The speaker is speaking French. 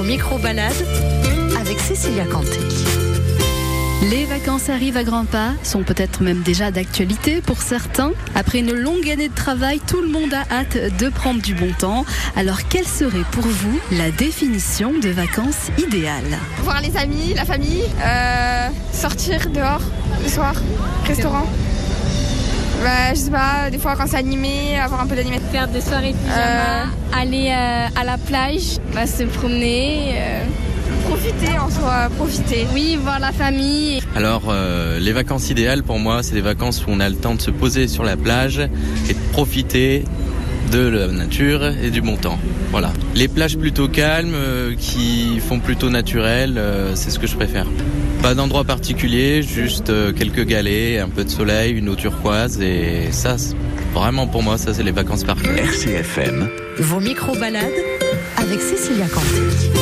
Vos micro-balades avec Cécilia Canté. Les vacances arrivent à grands pas, sont peut-être même déjà d'actualité pour certains. Après une longue année de travail, tout le monde a hâte de prendre du bon temps. Alors, quelle serait pour vous la définition de vacances idéales Voir les amis, la famille, euh, sortir dehors le soir, restaurant. Bah, je sais pas, des fois quand c'est animé, avoir un peu d'animé. Faire des soirées pyjama, aller euh, à la plage, bah, se promener. euh, Profiter en soi, profiter. oui, voir la famille. Alors, euh, les vacances idéales pour moi, c'est des vacances où on a le temps de se poser sur la plage et de profiter de la nature et du bon temps. Voilà. Les plages plutôt calmes, euh, qui font plutôt naturel, euh, c'est ce que je préfère. Pas d'endroit particulier, juste euh, quelques galets, un peu de soleil, une eau turquoise et ça, c'est- vraiment pour moi, ça c'est les vacances parfaites. Vos micro-balades avec Cécilia Canté.